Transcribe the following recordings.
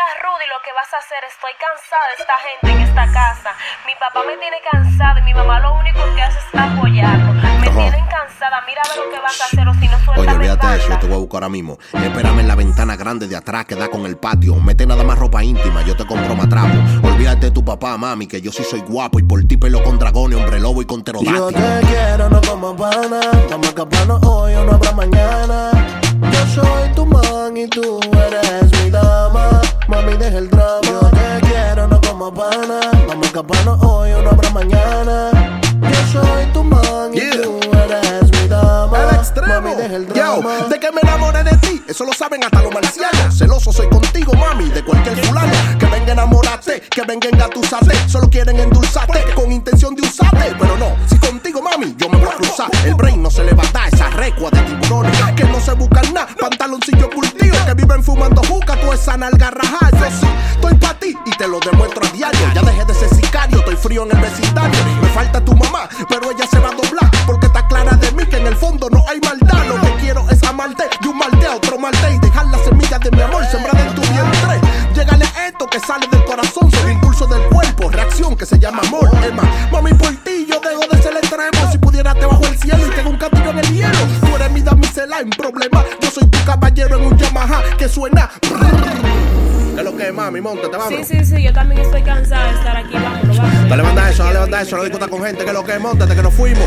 Mira, Rudy, lo que vas a hacer, estoy cansada de esta gente en esta casa. Mi papá me tiene cansada y mi mamá lo único que hace es apoyarlo. Me tienen cansada, mira a ver lo que vas a hacer o si no suelta Oye, olvídate de eso, yo te voy a buscar ahora mismo. Espérame en la ventana grande de atrás que da con el patio. Mete nada más ropa íntima, yo te compro matrapo. Olvídate de tu papá, mami, que yo sí soy guapo y por ti pelo con dragones, hombre lobo y con Yo pterodáctilo. te quiero, no como pana. Vamos a escaparnos hoy o no habrá mañana. Quiero, no como pana. Vamos a escaparnos hoy o no habrá mañana. Yo soy tu man y tú eres mi dama. El extremo. Mami, deja el Yo, drama. de que me enamoré de ti, eso lo saben hasta los marcianos. Celoso soy contigo, mami, de cualquier fulano. Que venga a enamorarte, que venga a engatusarte. Solo quieren endulzarte con intención de usarte. Pero no, si contigo, mami, yo me voy a cruzar. El brain no se le va a dar esa recua de tiburones. Que no se buscan nada, pantaloncillo cultivo. Que viven fumando juca, toda esa nalga rajada. Yo sí, estoy pa' ti y te lo demuestro a diario. Ya dejé de ser sicario, estoy frío en el vecindario. Me falta tu mamá, pero ella se va a doblar. Porque está clara de mí que en el fondo no hay maldad. Lo que quiero es amarte y un malte a otro malte. Y dejar la semilla de mi amor sembrada en tu vientre. Llegale esto que sale del corazón, son impulso del cuerpo. Reacción que se llama amor. Más, mami, por ti yo cielo y tengo un castillo en el hielo. Tú eres mi damisela en problema. Yo soy tu caballero en un Yamaha que suena. ¿Qué es lo que es, mami? Montate, vamos. Sí, sí, sí, yo también estoy cansada de estar aquí. Vámonos, vámonos. Dale, levanta eso, dale, levanta eso. No discutas con gente. ¿Qué es lo que es? Montate, que nos fuimos.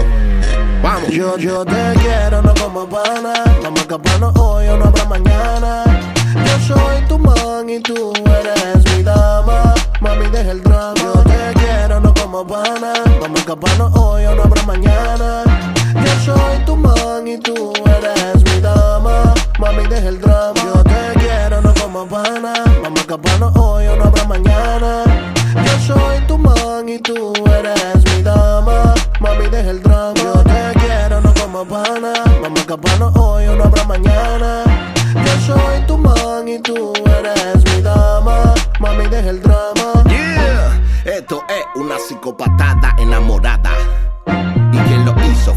Vamos. Yo, yo te quiero, no como pana. Vamos a escaparnos hoy o no habrá mañana. Yo soy tu man y tú eres mi dama. Mami, deja el drama. Yo te quiero, no como pana. Vamos a escaparnos hoy o no habrá mañana. Soy tu man y tú eres mi dama. Mami, deja el drama. Yo te quiero, no como pana. Vamos a escaparnos hoy o no habrá mañana. Yo soy tu man y tú eres mi dama. Mami, deja el drama. Yo te quiero, no como pana. Vamos a escaparnos hoy o no habrá mañana. Yo soy tu man y tú eres mi dama. Mami, deja el drama. Yeah. Esto es una psicopatada enamorada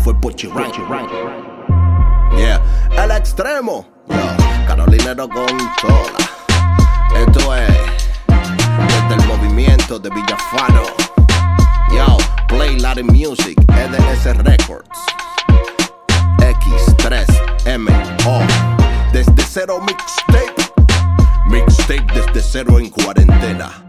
fue Pochi Yeah, el extremo. Yeah. Carolinero con toda. Esto es desde el movimiento de Villafano. Yo, Play Latin Music, EDS Records. X3MO. Desde cero mixtape. Mixtape desde cero en cuarentena.